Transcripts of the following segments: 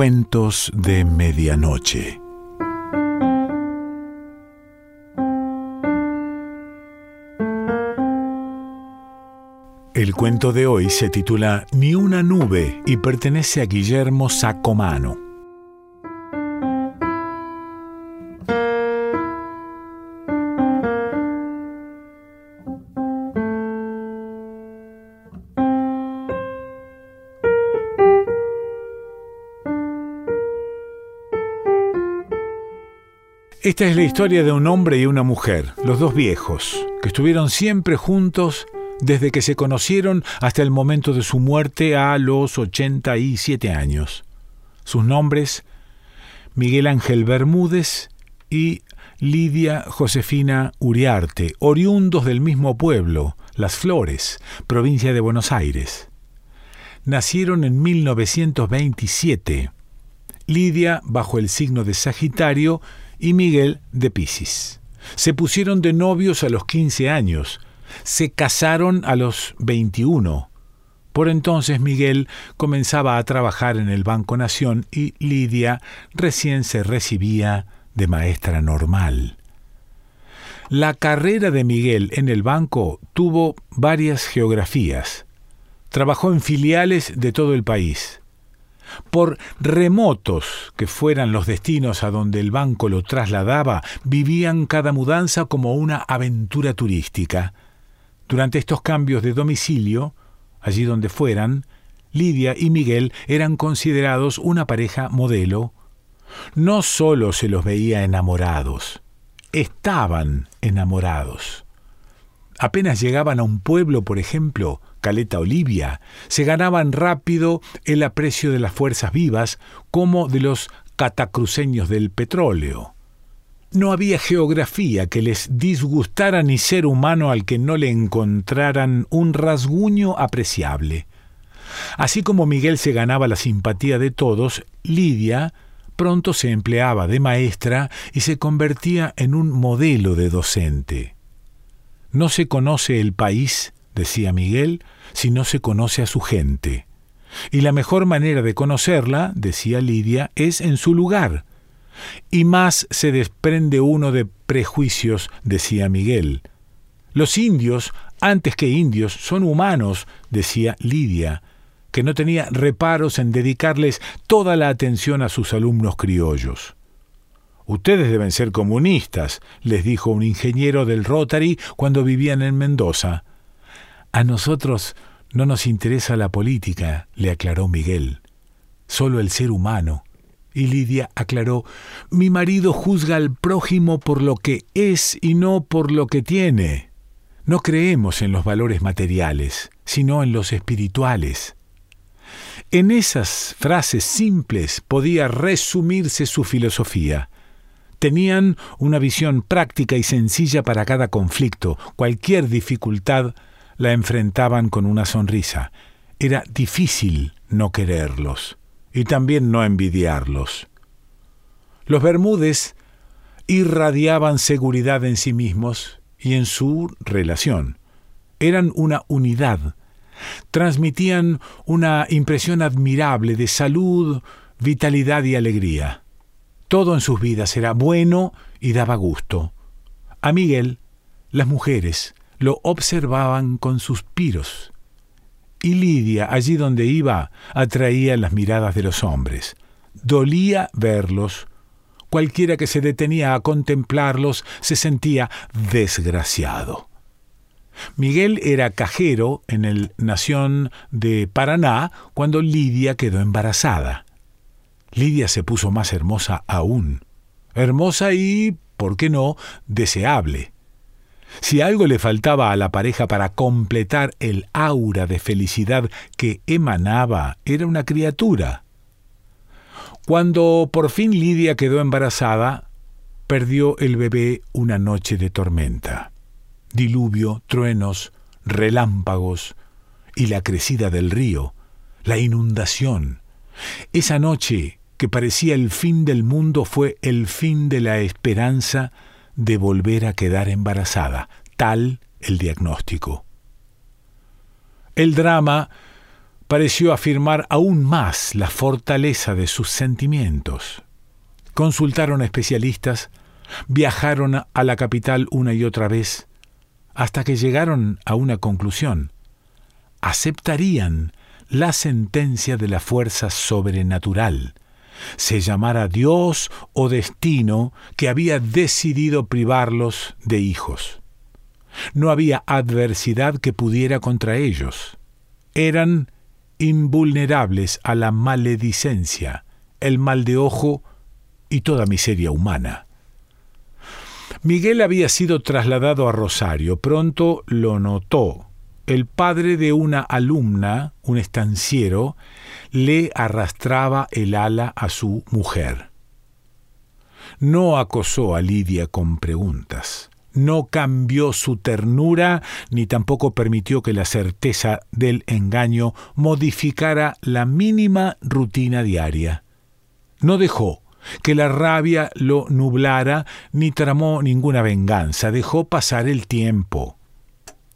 Cuentos de Medianoche. El cuento de hoy se titula Ni una nube y pertenece a Guillermo Sacomano. Esta es la historia de un hombre y una mujer, los dos viejos, que estuvieron siempre juntos desde que se conocieron hasta el momento de su muerte a los 87 años. Sus nombres, Miguel Ángel Bermúdez y Lidia Josefina Uriarte, oriundos del mismo pueblo, Las Flores, provincia de Buenos Aires. Nacieron en 1927. Lidia bajo el signo de Sagitario y Miguel de Piscis. Se pusieron de novios a los 15 años, se casaron a los 21. Por entonces Miguel comenzaba a trabajar en el Banco Nación y Lidia recién se recibía de maestra normal. La carrera de Miguel en el banco tuvo varias geografías. Trabajó en filiales de todo el país por remotos que fueran los destinos a donde el banco lo trasladaba, vivían cada mudanza como una aventura turística. Durante estos cambios de domicilio, allí donde fueran, Lidia y Miguel eran considerados una pareja modelo. No solo se los veía enamorados, estaban enamorados. Apenas llegaban a un pueblo, por ejemplo, Caleta Olivia, se ganaban rápido el aprecio de las fuerzas vivas como de los catacruceños del petróleo. No había geografía que les disgustara ni ser humano al que no le encontraran un rasguño apreciable. Así como Miguel se ganaba la simpatía de todos, Lidia pronto se empleaba de maestra y se convertía en un modelo de docente. No se conoce el país decía Miguel, si no se conoce a su gente. Y la mejor manera de conocerla, decía Lidia, es en su lugar. Y más se desprende uno de prejuicios, decía Miguel. Los indios, antes que indios, son humanos, decía Lidia, que no tenía reparos en dedicarles toda la atención a sus alumnos criollos. Ustedes deben ser comunistas, les dijo un ingeniero del Rotary cuando vivían en Mendoza. A nosotros no nos interesa la política, le aclaró Miguel, solo el ser humano. Y Lidia aclaró, mi marido juzga al prójimo por lo que es y no por lo que tiene. No creemos en los valores materiales, sino en los espirituales. En esas frases simples podía resumirse su filosofía. Tenían una visión práctica y sencilla para cada conflicto, cualquier dificultad la enfrentaban con una sonrisa. Era difícil no quererlos y también no envidiarlos. Los Bermúdez irradiaban seguridad en sí mismos y en su relación. Eran una unidad. Transmitían una impresión admirable de salud, vitalidad y alegría. Todo en sus vidas era bueno y daba gusto. A Miguel, las mujeres, lo observaban con suspiros. Y Lidia, allí donde iba, atraía las miradas de los hombres. Dolía verlos. Cualquiera que se detenía a contemplarlos se sentía desgraciado. Miguel era cajero en el Nación de Paraná cuando Lidia quedó embarazada. Lidia se puso más hermosa aún. Hermosa y, ¿por qué no?, deseable. Si algo le faltaba a la pareja para completar el aura de felicidad que emanaba, era una criatura. Cuando por fin Lidia quedó embarazada, perdió el bebé una noche de tormenta. Diluvio, truenos, relámpagos y la crecida del río, la inundación. Esa noche, que parecía el fin del mundo, fue el fin de la esperanza de volver a quedar embarazada, tal el diagnóstico. El drama pareció afirmar aún más la fortaleza de sus sentimientos. Consultaron a especialistas, viajaron a la capital una y otra vez, hasta que llegaron a una conclusión. Aceptarían la sentencia de la fuerza sobrenatural, se llamara Dios o destino que había decidido privarlos de hijos. No había adversidad que pudiera contra ellos. Eran invulnerables a la maledicencia, el mal de ojo y toda miseria humana. Miguel había sido trasladado a Rosario. Pronto lo notó. El padre de una alumna, un estanciero, le arrastraba el ala a su mujer. No acosó a Lidia con preguntas. No cambió su ternura ni tampoco permitió que la certeza del engaño modificara la mínima rutina diaria. No dejó que la rabia lo nublara, ni tramó ninguna venganza, dejó pasar el tiempo.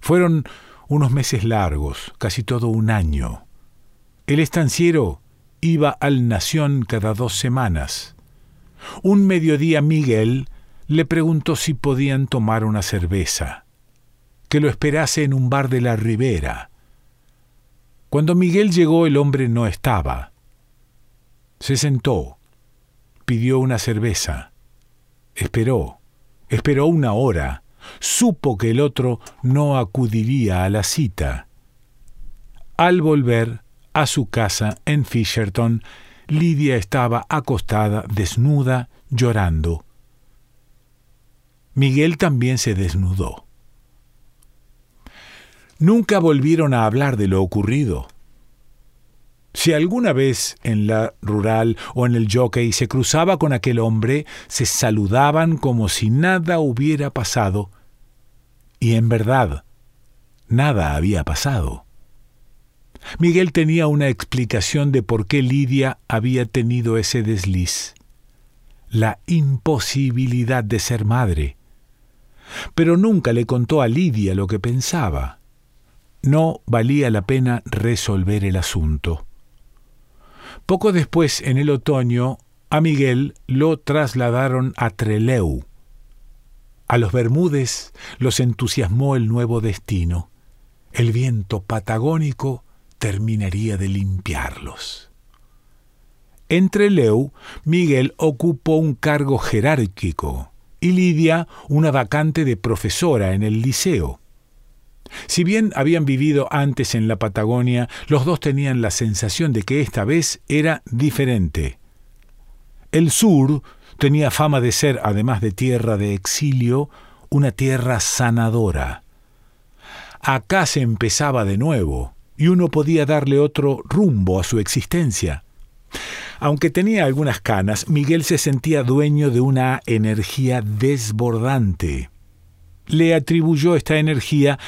Fueron unos meses largos, casi todo un año. El estanciero iba al Nación cada dos semanas. Un mediodía Miguel le preguntó si podían tomar una cerveza, que lo esperase en un bar de la ribera. Cuando Miguel llegó el hombre no estaba. Se sentó, pidió una cerveza. Esperó, esperó una hora. Supo que el otro no acudiría a la cita. Al volver a su casa en Fisherton, Lidia estaba acostada, desnuda, llorando. Miguel también se desnudó. Nunca volvieron a hablar de lo ocurrido. Si alguna vez en la rural o en el jockey se cruzaba con aquel hombre, se saludaban como si nada hubiera pasado. Y en verdad, nada había pasado. Miguel tenía una explicación de por qué Lidia había tenido ese desliz. La imposibilidad de ser madre. Pero nunca le contó a Lidia lo que pensaba. No valía la pena resolver el asunto. Poco después, en el otoño, a Miguel lo trasladaron a Treleu. A los Bermúdez los entusiasmó el nuevo destino. El viento patagónico terminaría de limpiarlos. En Trelew, Miguel ocupó un cargo jerárquico y Lidia una vacante de profesora en el liceo. Si bien habían vivido antes en la Patagonia, los dos tenían la sensación de que esta vez era diferente. El sur tenía fama de ser, además de tierra de exilio, una tierra sanadora. Acá se empezaba de nuevo, y uno podía darle otro rumbo a su existencia. Aunque tenía algunas canas, Miguel se sentía dueño de una energía desbordante. Le atribuyó esta energía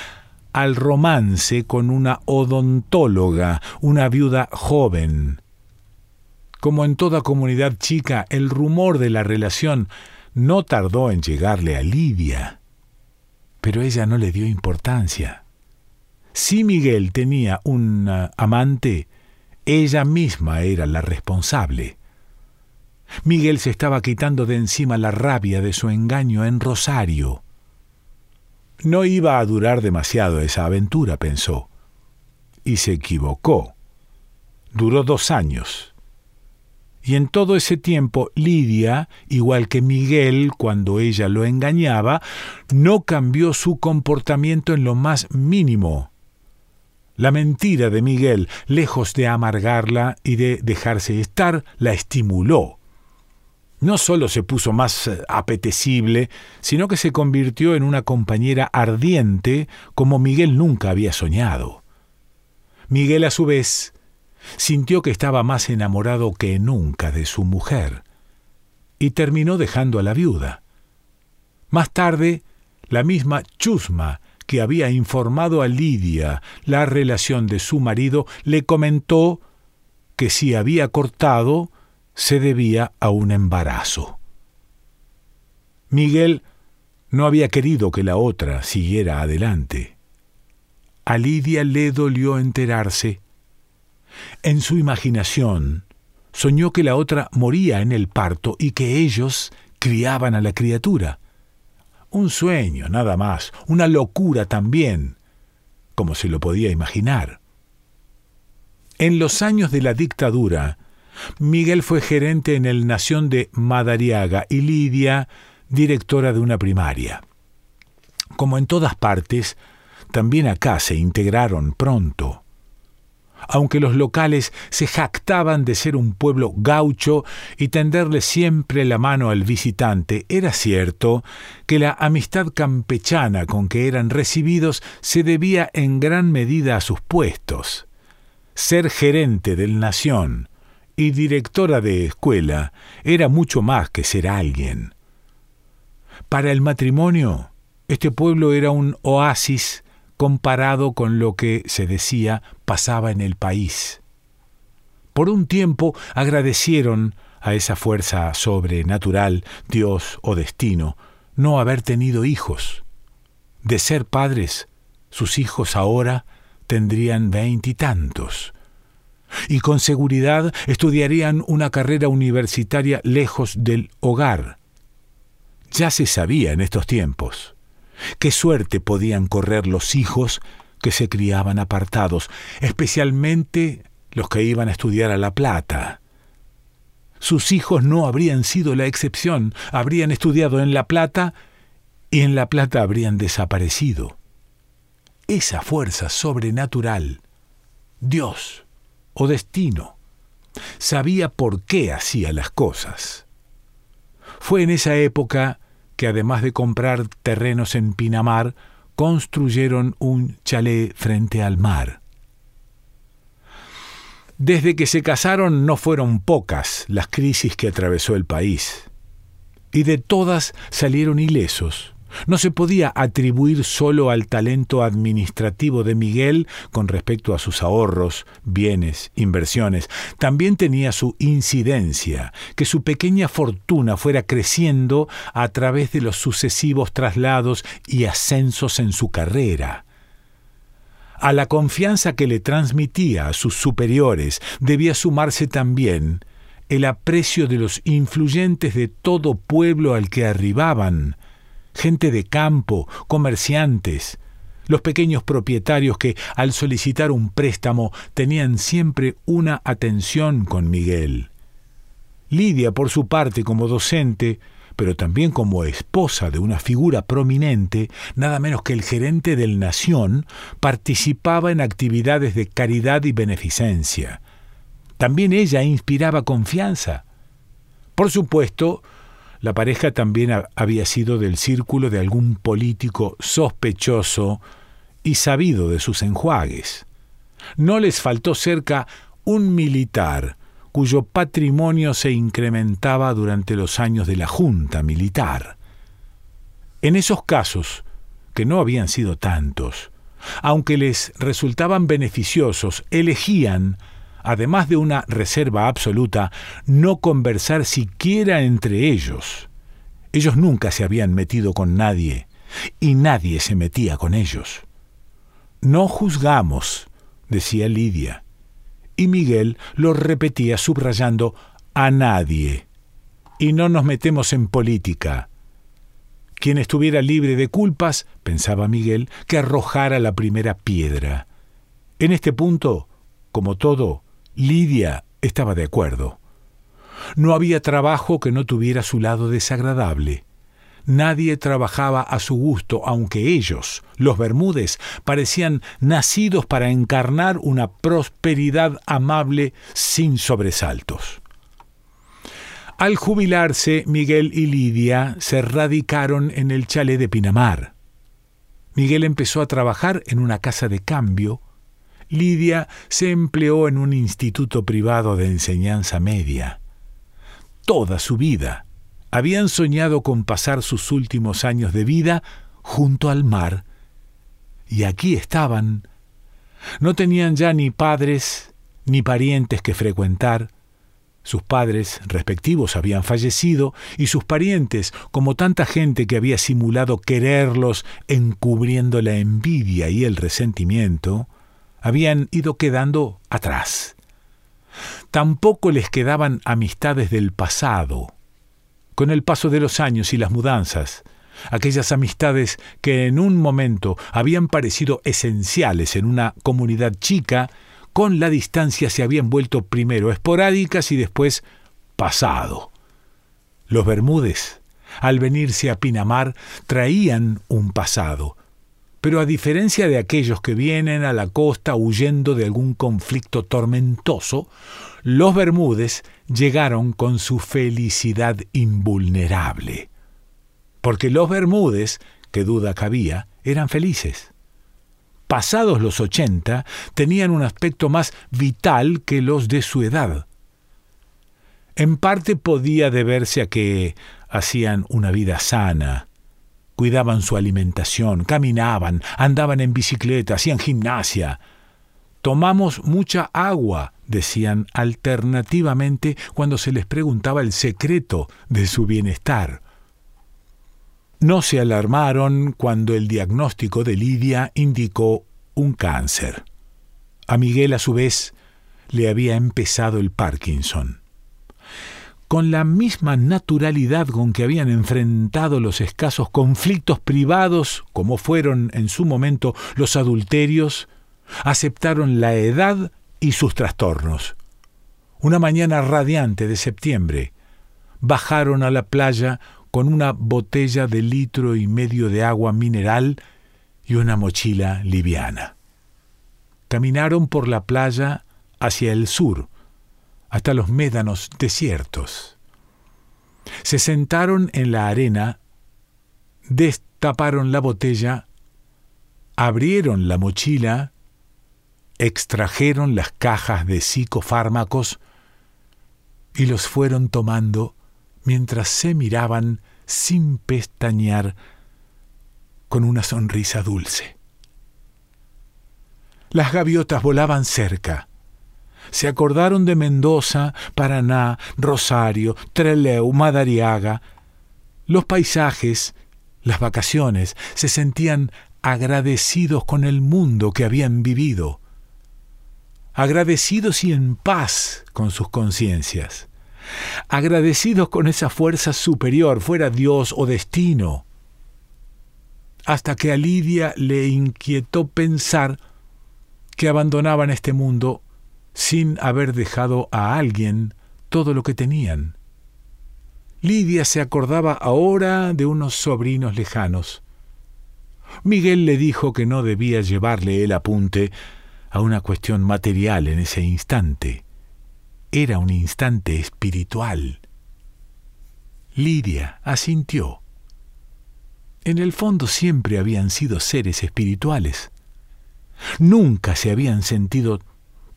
al romance con una odontóloga, una viuda joven. Como en toda comunidad chica, el rumor de la relación no tardó en llegarle a Lidia. Pero ella no le dio importancia. Si Miguel tenía un uh, amante, ella misma era la responsable. Miguel se estaba quitando de encima la rabia de su engaño en Rosario. No iba a durar demasiado esa aventura, pensó. Y se equivocó. Duró dos años. Y en todo ese tiempo Lidia, igual que Miguel cuando ella lo engañaba, no cambió su comportamiento en lo más mínimo. La mentira de Miguel, lejos de amargarla y de dejarse estar, la estimuló no solo se puso más eh, apetecible, sino que se convirtió en una compañera ardiente como Miguel nunca había soñado. Miguel a su vez sintió que estaba más enamorado que nunca de su mujer, y terminó dejando a la viuda. Más tarde, la misma Chusma, que había informado a Lidia la relación de su marido, le comentó que si había cortado, se debía a un embarazo. Miguel no había querido que la otra siguiera adelante. A Lidia le dolió enterarse En su imaginación, soñó que la otra moría en el parto y que ellos criaban a la criatura. Un sueño, nada más, una locura también, como se lo podía imaginar. En los años de la dictadura, Miguel fue gerente en el Nación de Madariaga y Lidia, directora de una primaria. Como en todas partes, también acá se integraron pronto. Aunque los locales se jactaban de ser un pueblo gaucho y tenderle siempre la mano al visitante, era cierto que la amistad campechana con que eran recibidos se debía en gran medida a sus puestos. Ser gerente del Nación y directora de escuela era mucho más que ser alguien. Para el matrimonio, este pueblo era un oasis comparado con lo que, se decía, pasaba en el país. Por un tiempo agradecieron a esa fuerza sobrenatural, Dios o destino, no haber tenido hijos. De ser padres, sus hijos ahora tendrían veintitantos. Y, con seguridad estudiarían una carrera universitaria lejos del hogar. Ya se sabía en estos tiempos. Qué suerte podían correr los hijos que se criaban apartados, especialmente los que iban a estudiar a La Plata. Sus hijos no habrían sido la excepción, habrían estudiado en La Plata y en La Plata habrían desaparecido. Esa fuerza sobrenatural, Dios o destino, sabía por qué hacía las cosas. Fue en esa época que además de comprar terrenos en Pinamar, construyeron un chalet frente al mar. Desde que se casaron no fueron pocas las crisis que atravesó el país, y de todas salieron ilesos. No se podía atribuir solo al talento administrativo de Miguel con respecto a sus ahorros, bienes, inversiones. También tenía su incidencia, que su pequeña fortuna fuera creciendo a través de los sucesivos traslados y ascensos en su carrera. A la confianza que le transmitía a sus superiores debía sumarse también el aprecio de los influyentes de todo pueblo al que arribaban, gente de campo, comerciantes, los pequeños propietarios que al solicitar un préstamo tenían siempre una atención con Miguel. Lidia, por su parte, como docente, pero también como esposa de una figura prominente, nada menos que el gerente del Nación, participaba en actividades de caridad y beneficencia. También ella inspiraba confianza. Por supuesto, la pareja también había sido del círculo de algún político sospechoso y sabido de sus enjuagues. No les faltó cerca un militar cuyo patrimonio se incrementaba durante los años de la Junta Militar. En esos casos, que no habían sido tantos, aunque les resultaban beneficiosos, elegían además de una reserva absoluta, no conversar siquiera entre ellos. Ellos nunca se habían metido con nadie, y nadie se metía con ellos. No juzgamos, decía Lidia, y Miguel lo repetía subrayando a nadie. Y no nos metemos en política. Quien estuviera libre de culpas, pensaba Miguel, que arrojara la primera piedra. En este punto, como todo, Lidia estaba de acuerdo. No había trabajo que no tuviera su lado desagradable. Nadie trabajaba a su gusto, aunque ellos, los Bermúdez, parecían nacidos para encarnar una prosperidad amable sin sobresaltos. Al jubilarse, Miguel y Lidia se radicaron en el chalet de Pinamar. Miguel empezó a trabajar en una casa de cambio Lidia se empleó en un instituto privado de enseñanza media. Toda su vida habían soñado con pasar sus últimos años de vida junto al mar. Y aquí estaban. No tenían ya ni padres ni parientes que frecuentar. Sus padres respectivos habían fallecido y sus parientes, como tanta gente que había simulado quererlos encubriendo la envidia y el resentimiento, habían ido quedando atrás. Tampoco les quedaban amistades del pasado. Con el paso de los años y las mudanzas, aquellas amistades que en un momento habían parecido esenciales en una comunidad chica, con la distancia se habían vuelto primero esporádicas y después pasado. Los Bermúdez, al venirse a Pinamar, traían un pasado, pero a diferencia de aquellos que vienen a la costa huyendo de algún conflicto tormentoso, los Bermúdez llegaron con su felicidad invulnerable. Porque los Bermúdez, que duda cabía, eran felices. Pasados los ochenta, tenían un aspecto más vital que los de su edad. En parte podía deberse a que hacían una vida sana, cuidaban su alimentación, caminaban, andaban en bicicleta, hacían gimnasia. Tomamos mucha agua, decían alternativamente cuando se les preguntaba el secreto de su bienestar. No se alarmaron cuando el diagnóstico de Lidia indicó un cáncer. A Miguel, a su vez, le había empezado el Parkinson con la misma naturalidad con que habían enfrentado los escasos conflictos privados, como fueron en su momento los adulterios, aceptaron la edad y sus trastornos. Una mañana radiante de septiembre, bajaron a la playa con una botella de litro y medio de agua mineral y una mochila liviana. Caminaron por la playa hacia el sur, hasta los médanos desiertos. Se sentaron en la arena, destaparon la botella, abrieron la mochila, extrajeron las cajas de psicofármacos y los fueron tomando mientras se miraban sin pestañear con una sonrisa dulce. Las gaviotas volaban cerca, se acordaron de Mendoza, Paraná, Rosario, Trelew, Madariaga. Los paisajes, las vacaciones, se sentían agradecidos con el mundo que habían vivido, agradecidos y en paz con sus conciencias, agradecidos con esa fuerza superior, fuera Dios o destino, hasta que a Lidia le inquietó pensar que abandonaban este mundo sin haber dejado a alguien todo lo que tenían. Lidia se acordaba ahora de unos sobrinos lejanos. Miguel le dijo que no debía llevarle el apunte a una cuestión material en ese instante. Era un instante espiritual. Lidia asintió. En el fondo siempre habían sido seres espirituales. Nunca se habían sentido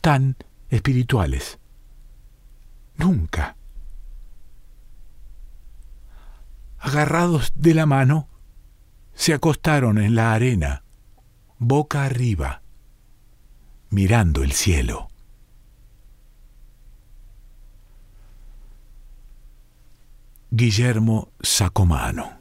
tan espirituales. Nunca. Agarrados de la mano, se acostaron en la arena, boca arriba, mirando el cielo. Guillermo Sacomano